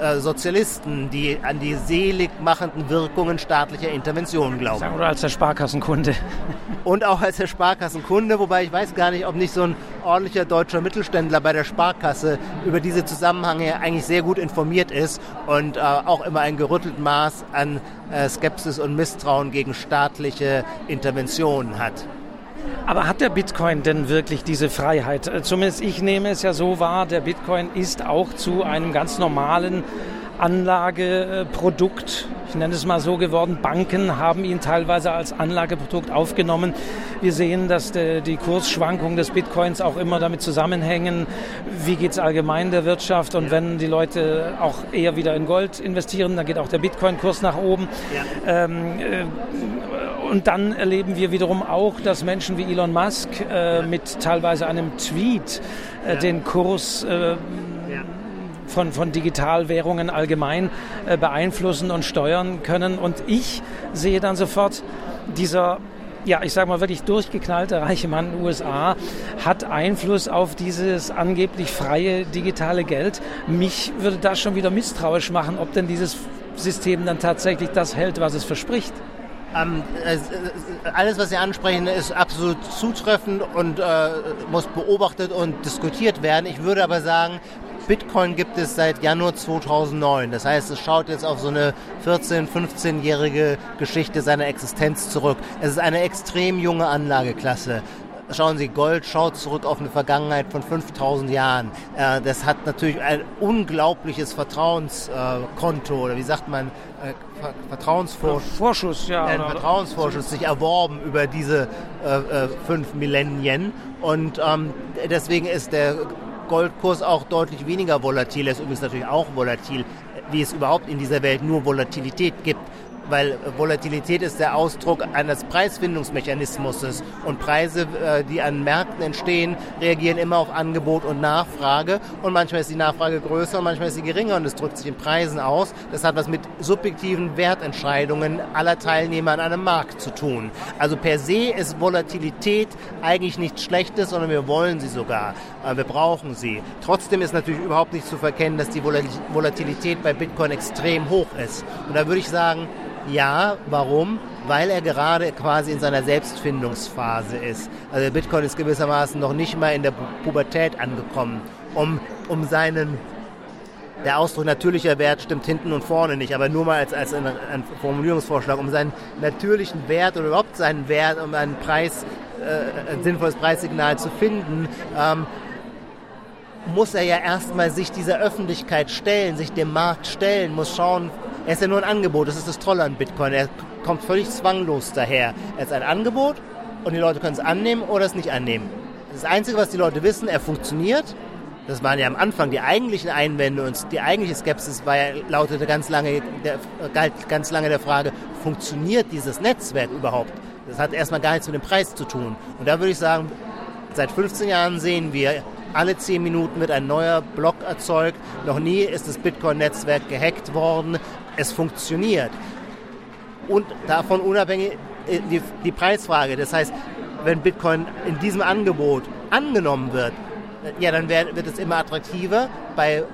[SPEAKER 1] äh, Sozialisten, die an die seligmachenden Wirkungen staatlicher Interventionen glauben.
[SPEAKER 4] Oder als der Sparkassenkunde.
[SPEAKER 1] Und auch als der Sparkassenkunde, wobei ich weiß gar nicht, ob nicht so ein ordentlicher deutscher Mittelständler bei der Sparkasse über diese Zusammenhänge eigentlich sehr gut informiert ist und äh, auch immer ein gerüttelt Maß an äh, Skepsis und Misstrauen gegen staatliche Interventionen hat.
[SPEAKER 4] Aber hat der Bitcoin denn wirklich diese Freiheit? Äh, zumindest ich nehme es ja so wahr, der Bitcoin ist auch zu einem ganz normalen Anlageprodukt, ich nenne es mal so geworden. Banken haben ihn teilweise als Anlageprodukt aufgenommen. Wir sehen, dass die Kursschwankungen des Bitcoins auch immer damit zusammenhängen, wie geht es allgemein der Wirtschaft und wenn die Leute auch eher wieder in Gold investieren, dann geht auch der Bitcoin-Kurs nach oben. Ja. Ähm, äh, und dann erleben wir wiederum auch, dass Menschen wie Elon Musk äh, mit teilweise einem Tweet äh, den Kurs äh, von, von Digitalwährungen allgemein äh, beeinflussen und steuern können. Und ich sehe dann sofort, dieser ja, ich sage mal wirklich durchgeknallte reiche Mann in den USA hat Einfluss auf dieses angeblich freie digitale Geld. Mich würde das schon wieder misstrauisch machen, ob denn dieses System dann tatsächlich das hält, was es verspricht.
[SPEAKER 1] Ähm, äh, alles, was Sie ansprechen, ist absolut zutreffend und äh, muss beobachtet und diskutiert werden. Ich würde aber sagen, Bitcoin gibt es seit Januar 2009. Das heißt, es schaut jetzt auf so eine 14-, 15-jährige Geschichte seiner Existenz zurück. Es ist eine extrem junge Anlageklasse. Schauen Sie, Gold schaut zurück auf eine Vergangenheit von 5000 Jahren. Äh, das hat natürlich ein unglaubliches Vertrauenskonto, oder wie sagt man, äh, Vertrauensvorschuss,
[SPEAKER 4] Vorschuss, ja,
[SPEAKER 1] ein Vertrauensvorschuss sich erworben über diese äh, fünf Millennien. Und ähm, deswegen ist der Goldkurs auch deutlich weniger volatil. Er ist übrigens natürlich auch volatil, wie es überhaupt in dieser Welt nur Volatilität gibt weil Volatilität ist der Ausdruck eines Preisfindungsmechanismus und Preise, äh, die an Märkten entstehen, reagieren immer auf Angebot und Nachfrage und manchmal ist die Nachfrage größer und manchmal ist sie geringer und es drückt sich in Preisen aus. Das hat was mit subjektiven Wertentscheidungen aller Teilnehmer an einem Markt zu tun. Also per se ist Volatilität eigentlich nichts Schlechtes, sondern wir wollen sie sogar. Äh, wir brauchen sie. Trotzdem ist natürlich überhaupt nicht zu verkennen, dass die Volatilität bei Bitcoin extrem hoch ist. Und da würde ich sagen, ja, warum? Weil er gerade quasi in seiner Selbstfindungsphase ist. Also Bitcoin ist gewissermaßen noch nicht mal in der Pubertät angekommen, um, um seinen der Ausdruck natürlicher Wert stimmt hinten und vorne nicht, aber nur mal als, als ein, ein Formulierungsvorschlag, um seinen natürlichen Wert oder überhaupt seinen Wert, um einen Preis, äh, ein sinnvolles Preissignal zu finden, ähm, muss er ja erstmal sich dieser Öffentlichkeit stellen, sich dem Markt stellen, muss schauen, er ist ja nur ein Angebot, das ist das Tolle an Bitcoin. Er kommt völlig zwanglos daher. Er ist ein Angebot und die Leute können es annehmen oder es nicht annehmen. Das Einzige, was die Leute wissen, er funktioniert. Das waren ja am Anfang die eigentlichen Einwände und die eigentliche Skepsis war ja, lautete ganz lange, der, galt ganz lange der Frage, funktioniert dieses Netzwerk überhaupt? Das hat erstmal gar nichts mit dem Preis zu tun. Und da würde ich sagen, seit 15 Jahren sehen wir, alle 10 Minuten wird ein neuer Block erzeugt. Noch nie ist das Bitcoin-Netzwerk gehackt worden es funktioniert. Und davon unabhängig äh, die, die Preisfrage. Das heißt, wenn Bitcoin in diesem Angebot angenommen wird, äh, ja, dann wird, wird es immer attraktiver. Bei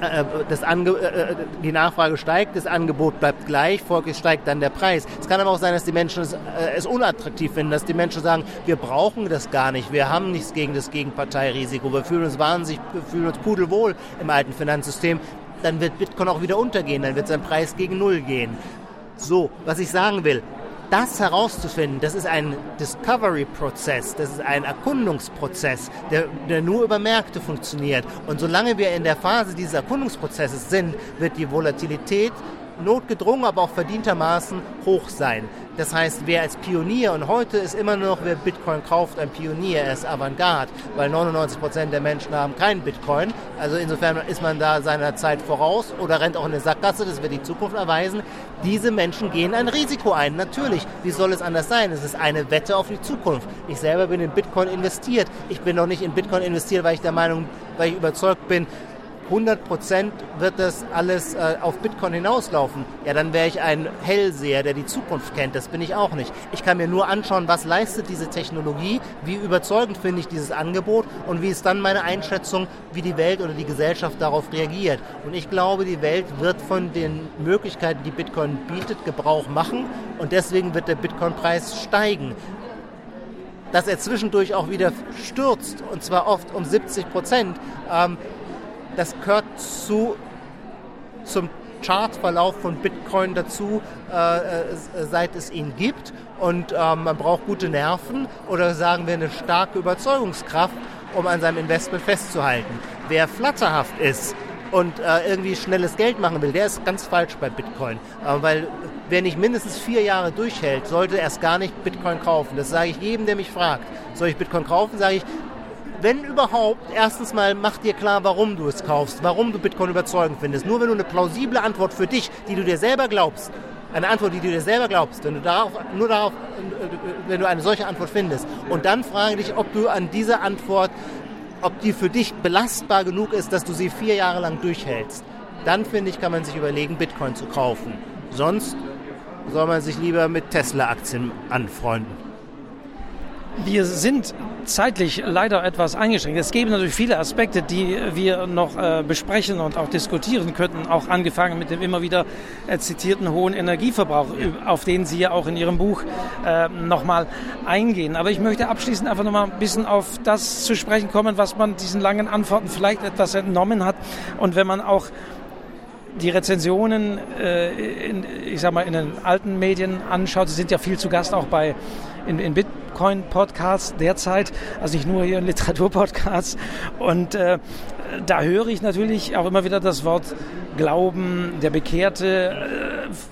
[SPEAKER 1] äh, das Ange die Nachfrage steigt, das Angebot bleibt gleich, folglich steigt dann der Preis. Es kann aber auch sein, dass die Menschen es, es, unattraktiv finden, dass die Menschen sagen, wir brauchen das gar nicht, wir haben nichts gegen das Gegenparteirisiko, wir fühlen uns wahnsinnig, wir fühlen uns pudelwohl im alten Finanzsystem dann wird Bitcoin auch wieder untergehen, dann wird sein Preis gegen Null gehen. So, was ich sagen will, das herauszufinden, das ist ein Discovery-Prozess, das ist ein Erkundungsprozess, der, der, nur über Märkte funktioniert. Und solange wir in der Phase dieses Erkundungsprozesses sind, wird die Volatilität notgedrungen, aber auch verdientermaßen hoch sein. Das heißt, wer als Pionier, und heute ist immer noch, wer Bitcoin kauft, ein Pionier, er ist Avantgarde, weil 99 Prozent der Menschen haben keinen Bitcoin. Also insofern ist man da seiner Zeit voraus oder rennt auch in eine Sackgasse, das wird die Zukunft erweisen. Diese Menschen gehen ein Risiko ein, natürlich. Wie soll es anders sein? Es ist eine Wette auf die Zukunft. Ich selber bin in Bitcoin investiert. Ich bin noch nicht in Bitcoin investiert, weil ich der Meinung, weil ich überzeugt bin, 100 Prozent wird das alles äh, auf Bitcoin hinauslaufen, ja, dann wäre ich ein Hellseher, der die Zukunft kennt. Das bin ich auch nicht. Ich kann mir nur anschauen, was leistet diese Technologie, wie überzeugend finde ich dieses Angebot und wie ist dann meine Einschätzung, wie die Welt oder die Gesellschaft darauf reagiert. Und ich glaube, die Welt wird von den Möglichkeiten, die Bitcoin bietet, Gebrauch machen und deswegen wird der Bitcoin-Preis steigen. dass er zwischendurch auch wieder stürzt, und zwar oft um 70 Prozent, ähm, das gehört zu, zum Chartverlauf von Bitcoin dazu, äh, äh, seit es ihn gibt. Und äh, man braucht gute Nerven oder sagen wir eine starke Überzeugungskraft, um an seinem Investment festzuhalten. Wer flatterhaft ist und äh, irgendwie schnelles Geld machen will, der ist ganz falsch bei Bitcoin. Äh, weil wer nicht mindestens vier Jahre durchhält, sollte erst gar nicht Bitcoin kaufen. Das sage ich jedem, der mich fragt. Soll ich Bitcoin kaufen? Sage ich, wenn überhaupt, erstens mal mach dir klar, warum du es kaufst, warum du Bitcoin überzeugend findest. Nur wenn du eine plausible Antwort für dich, die du dir selber glaubst, eine Antwort, die du dir selber glaubst, wenn du darauf, nur darauf, wenn du eine solche Antwort findest, und dann frage dich, ob du an dieser Antwort, ob die für dich belastbar genug ist, dass du sie vier Jahre lang durchhältst, dann finde ich, kann man sich überlegen, Bitcoin zu kaufen. Sonst soll man sich lieber mit Tesla-Aktien anfreunden.
[SPEAKER 4] Wir sind zeitlich leider etwas eingeschränkt. Es gäbe natürlich viele Aspekte, die wir noch äh, besprechen und auch diskutieren könnten, auch angefangen mit dem immer wieder äh, zitierten hohen Energieverbrauch, auf den Sie ja auch in Ihrem Buch äh, nochmal eingehen. Aber ich möchte abschließend einfach nochmal ein bisschen auf das zu sprechen kommen, was man diesen langen Antworten vielleicht etwas entnommen hat. Und wenn man auch die Rezensionen, äh, in, ich sag mal, in den alten Medien anschaut, Sie sind ja viel zu Gast auch bei in, in Bitcoin-Podcasts derzeit, also nicht nur hier in Literaturpodcasts. Und äh, da höre ich natürlich auch immer wieder das Wort Glauben, der Bekehrte.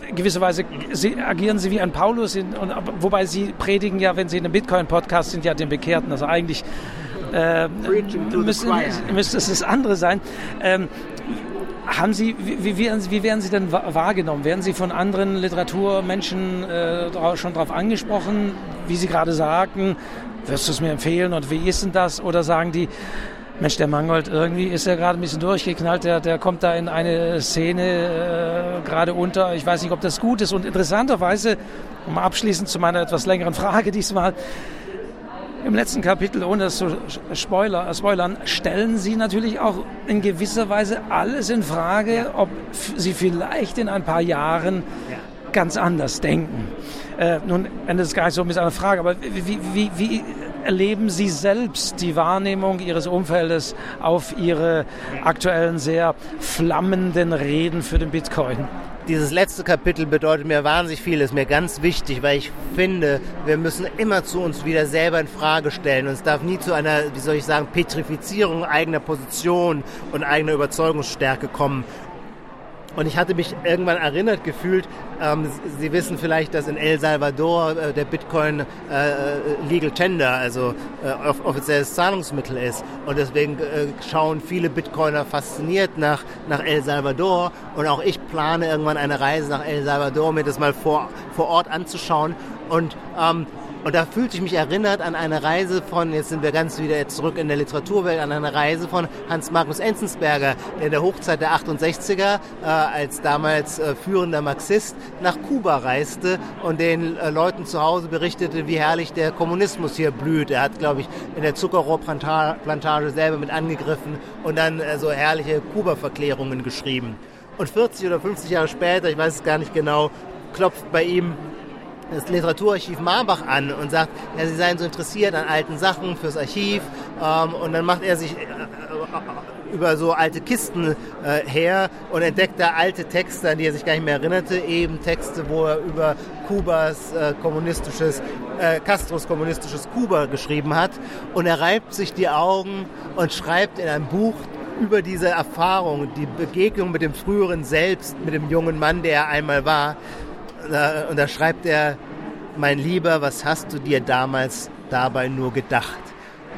[SPEAKER 4] Äh, gewisser Weise sie, agieren sie wie ein Paulus, in, und, wobei sie predigen ja, wenn sie in einem Bitcoin-Podcast sind, ja den Bekehrten. Also eigentlich äh, müsste, müsste es das andere sein. Ähm, haben Sie, wie, wie, wie, werden Sie denn wahrgenommen? Werden Sie von anderen Literaturmenschen äh, schon darauf angesprochen, wie Sie gerade sagten, wirst du es mir empfehlen und wie ist denn das? Oder sagen die, Mensch, der Mangold, irgendwie ist er gerade ein bisschen durchgeknallt, der, der kommt da in eine Szene äh, gerade unter. Ich weiß nicht, ob das gut ist. Und interessanterweise, um abschließend zu meiner etwas längeren Frage diesmal, im letzten Kapitel, ohne das zu Spoiler, spoilern, stellen Sie natürlich auch in gewisser Weise alles in Frage, ob Sie vielleicht in ein paar Jahren ganz anders denken. Äh, nun endet es gar nicht so mit einer Frage, aber wie, wie, wie erleben Sie selbst die Wahrnehmung Ihres Umfeldes auf Ihre aktuellen sehr flammenden Reden für den Bitcoin?
[SPEAKER 1] dieses letzte Kapitel bedeutet mir wahnsinnig viel, ist mir ganz wichtig, weil ich finde, wir müssen immer zu uns wieder selber in Frage stellen und es darf nie zu einer, wie soll ich sagen, Petrifizierung eigener Position und eigener Überzeugungsstärke kommen. Und ich hatte mich irgendwann erinnert gefühlt, ähm, Sie wissen vielleicht, dass in El Salvador äh, der Bitcoin äh, Legal Tender, also äh, offizielles Zahlungsmittel ist. Und deswegen äh, schauen viele Bitcoiner fasziniert nach, nach El Salvador. Und auch ich plane irgendwann eine Reise nach El Salvador, mir das mal vor, vor Ort anzuschauen. Und ähm, und da fühlte ich mich erinnert an eine Reise von, jetzt sind wir ganz wieder zurück in der Literaturwelt, an eine Reise von Hans Magnus Enzensberger, der in der Hochzeit der 68er äh, als damals äh, führender Marxist nach Kuba reiste und den äh, Leuten zu Hause berichtete, wie herrlich der Kommunismus hier blüht. Er hat, glaube ich, in der Zuckerrohrplantage selber mit angegriffen und dann äh, so herrliche Kuba-Verklärungen geschrieben. Und 40 oder 50 Jahre später, ich weiß es gar nicht genau, klopft bei ihm das Literaturarchiv Marbach an und sagt, ja, Sie seien so interessiert an alten Sachen fürs Archiv. Ähm, und dann macht er sich äh, äh, über so alte Kisten äh, her und entdeckt da alte Texte, an die er sich gar nicht mehr erinnerte, eben Texte, wo er über Kubas äh, kommunistisches, äh, Castros kommunistisches Kuba geschrieben hat. Und er reibt sich die Augen und schreibt in einem Buch über diese Erfahrung, die Begegnung mit dem früheren Selbst, mit dem jungen Mann, der er einmal war, und da schreibt er, mein Lieber, was hast du dir damals dabei nur gedacht?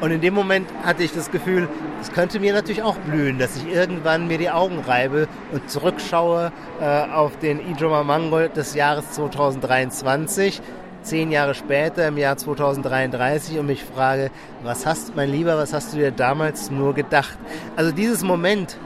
[SPEAKER 1] Und in dem Moment hatte ich das Gefühl, es könnte mir natürlich auch blühen, dass ich irgendwann mir die Augen reibe und zurückschaue äh, auf den Ijoma Mangold des Jahres 2023, zehn Jahre später im Jahr 2033 und mich frage, was hast, mein Lieber, was hast du dir damals nur gedacht? Also dieses Moment,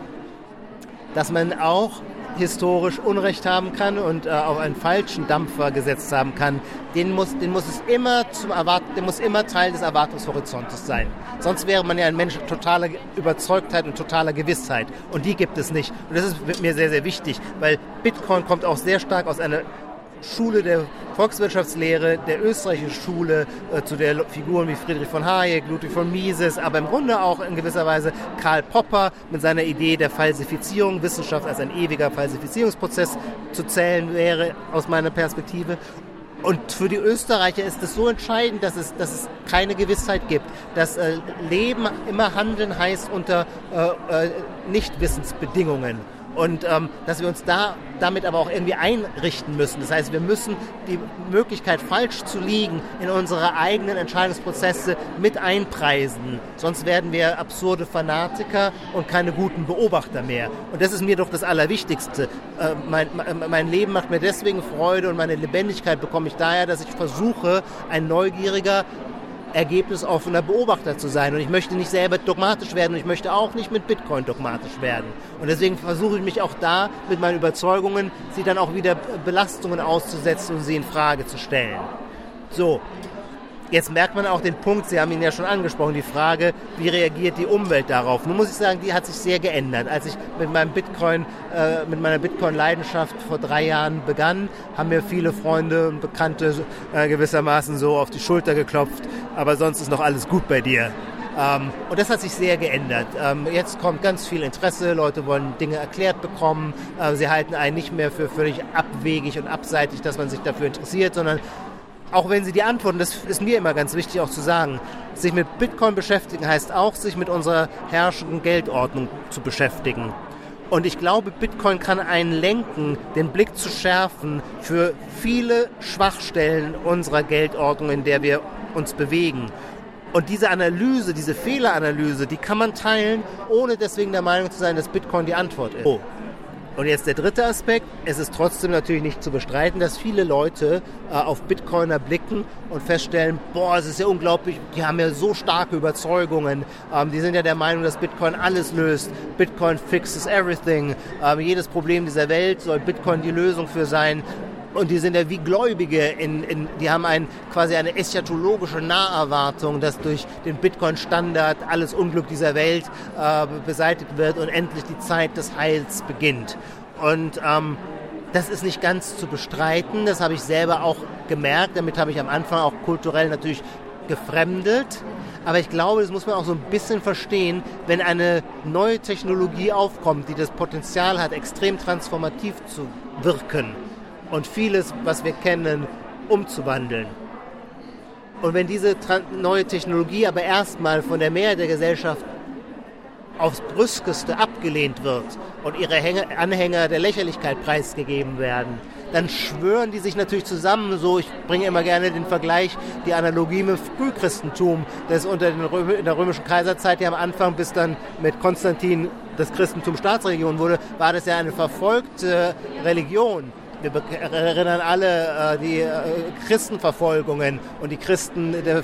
[SPEAKER 1] dass man auch historisch Unrecht haben kann und äh, auf einen falschen Dampfer gesetzt haben kann, den muss, den muss es immer zum Erwart den muss immer Teil des Erwartungshorizontes sein. Sonst wäre man ja ein Mensch totaler Überzeugtheit und totaler Gewissheit. Und die gibt es nicht. Und das ist mir sehr, sehr wichtig, weil Bitcoin kommt auch sehr stark aus einer Schule der Volkswirtschaftslehre, der österreichischen Schule, äh, zu der Figuren wie Friedrich von Hayek, Ludwig von Mises, aber im Grunde auch in gewisser Weise Karl Popper mit seiner Idee der Falsifizierung, Wissenschaft als ein ewiger Falsifizierungsprozess zu zählen wäre aus meiner Perspektive. Und für die Österreicher ist es so entscheidend, dass es, dass es keine Gewissheit gibt. Dass äh, Leben immer Handeln heißt unter äh, äh, Nichtwissensbedingungen und ähm, dass wir uns da damit aber auch irgendwie einrichten müssen. Das heißt, wir müssen die Möglichkeit, falsch zu liegen, in unsere eigenen Entscheidungsprozesse mit einpreisen. Sonst werden wir absurde Fanatiker und keine guten Beobachter mehr. Und das ist mir doch das Allerwichtigste. Äh, mein, mein Leben macht mir deswegen Freude und meine Lebendigkeit bekomme ich daher, dass ich versuche, ein neugieriger, ergebnisoffener Beobachter zu sein. Und ich möchte nicht selber dogmatisch werden und ich möchte auch nicht mit Bitcoin dogmatisch werden. Und deswegen versuche ich mich auch da mit meinen Überzeugungen, sie dann auch wieder Belastungen auszusetzen und sie in Frage zu stellen. So, Jetzt merkt man auch den Punkt, Sie haben ihn ja schon angesprochen, die Frage, wie reagiert die Umwelt darauf? Nun muss ich sagen, die hat sich sehr geändert. Als ich mit meinem Bitcoin, äh, mit meiner Bitcoin-Leidenschaft vor drei Jahren begann, haben mir viele Freunde und Bekannte äh, gewissermaßen so auf die Schulter geklopft, aber sonst ist noch alles gut bei dir. Ähm, und das hat sich sehr geändert. Ähm, jetzt kommt ganz viel Interesse, Leute wollen Dinge erklärt bekommen. Äh, sie halten einen nicht mehr für völlig abwegig und abseitig, dass man sich dafür interessiert, sondern auch wenn sie die antworten, das ist mir immer ganz wichtig auch zu sagen, sich mit Bitcoin beschäftigen heißt auch, sich mit unserer herrschenden Geldordnung zu beschäftigen. Und ich glaube, Bitcoin kann einen lenken, den Blick zu schärfen für viele Schwachstellen unserer Geldordnung, in der wir uns bewegen. Und diese Analyse, diese Fehleranalyse, die kann man teilen, ohne deswegen der Meinung zu sein, dass Bitcoin die Antwort ist. Oh. Und jetzt der dritte Aspekt. Es ist trotzdem natürlich nicht zu bestreiten, dass viele Leute äh, auf Bitcoiner blicken und feststellen, boah, es ist ja unglaublich, die haben ja so starke Überzeugungen. Ähm, die sind ja der Meinung, dass Bitcoin alles löst. Bitcoin fixes everything. Ähm, jedes Problem dieser Welt soll Bitcoin die Lösung für sein. Und die sind ja wie Gläubige, in, in, die haben ein, quasi eine eschatologische Naherwartung, dass durch den Bitcoin-Standard alles Unglück dieser Welt äh, beseitigt wird und endlich die Zeit des Heils beginnt. Und ähm, das ist nicht ganz zu bestreiten, das habe ich selber auch gemerkt, damit habe ich am Anfang auch kulturell natürlich gefremdet. Aber ich glaube, das muss man auch so ein bisschen verstehen, wenn eine neue Technologie aufkommt, die das Potenzial hat, extrem transformativ zu wirken und vieles, was wir kennen, umzuwandeln. Und wenn diese neue Technologie aber erstmal von der Mehrheit der Gesellschaft aufs Brüskeste abgelehnt wird und ihre Anhänger der Lächerlichkeit preisgegeben werden, dann schwören die sich natürlich zusammen. So, ich bringe immer gerne den Vergleich, die Analogie mit Frühchristentum, das unter in der römischen Kaiserzeit ja am Anfang bis dann mit Konstantin das Christentum Staatsreligion wurde, war das ja eine verfolgte Religion wir erinnern alle äh, die äh, Christenverfolgungen und die Christen der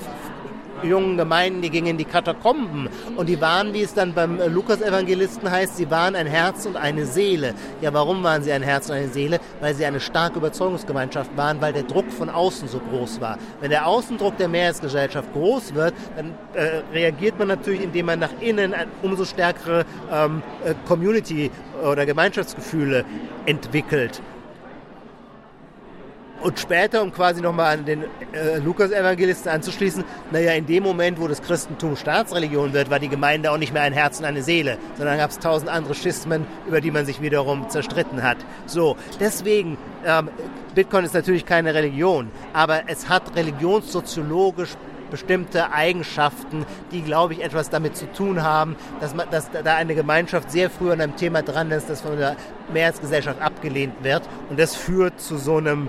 [SPEAKER 1] jungen Gemeinden, die gingen in die Katakomben und die waren, wie es dann beim Lukas-Evangelisten heißt, sie waren ein Herz und eine Seele. Ja, warum waren sie ein Herz und eine Seele? Weil sie eine starke Überzeugungsgemeinschaft waren, weil der Druck von außen so groß war. Wenn der Außendruck der Mehrheitsgesellschaft groß wird, dann äh, reagiert man natürlich, indem man nach innen umso stärkere ähm, äh, Community- oder Gemeinschaftsgefühle entwickelt. Und später, um quasi nochmal an den äh, Lukas-Evangelisten anzuschließen, naja, in dem Moment, wo das Christentum Staatsreligion wird, war die Gemeinde auch nicht mehr ein Herz und eine Seele, sondern gab es tausend andere Schismen, über die man sich wiederum zerstritten hat. So, deswegen, ähm, Bitcoin ist natürlich keine Religion, aber es hat religionssoziologisch bestimmte Eigenschaften, die, glaube ich, etwas damit zu tun haben, dass, man, dass da eine Gemeinschaft sehr früh an einem Thema dran ist, das von der Mehrheitsgesellschaft abgelehnt wird. Und das führt zu so einem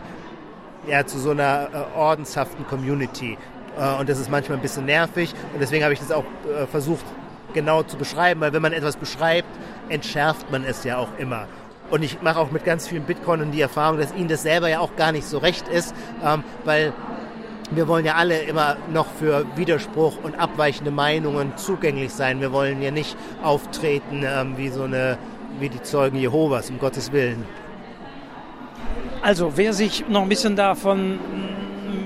[SPEAKER 1] ja, zu so einer äh, ordenshaften Community. Äh, und das ist manchmal ein bisschen nervig. Und deswegen habe ich das auch äh, versucht genau zu beschreiben, weil wenn man etwas beschreibt, entschärft man es ja auch immer. Und ich mache auch mit ganz vielen Bitcoinern die Erfahrung, dass ihnen das selber ja auch gar nicht so recht ist, ähm, weil wir wollen ja alle immer noch für Widerspruch und abweichende Meinungen zugänglich sein. Wir wollen ja nicht auftreten ähm, wie so eine, wie die Zeugen Jehovas, um Gottes Willen.
[SPEAKER 4] Also, wer sich noch ein bisschen davon mm,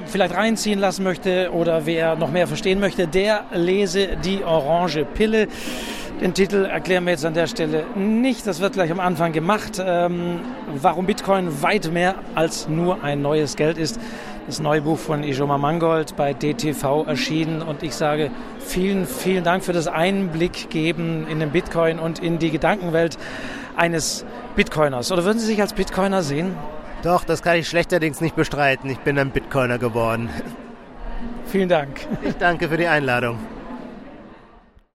[SPEAKER 4] vielleicht reinziehen lassen möchte oder wer noch mehr verstehen möchte, der lese die Orange Pille. Den Titel erklären wir jetzt an der Stelle nicht. Das wird gleich am Anfang gemacht. Ähm, warum Bitcoin weit mehr als nur ein neues Geld ist. Das neue Buch von Ijoma Mangold bei DTV erschienen. Und ich sage vielen, vielen Dank für das Einblick geben in den Bitcoin und in die Gedankenwelt eines Bitcoiners. Oder würden Sie sich als Bitcoiner sehen?
[SPEAKER 1] Doch, das kann ich schlechterdings nicht bestreiten. Ich bin ein Bitcoiner geworden.
[SPEAKER 4] Vielen Dank.
[SPEAKER 1] Ich danke für die Einladung.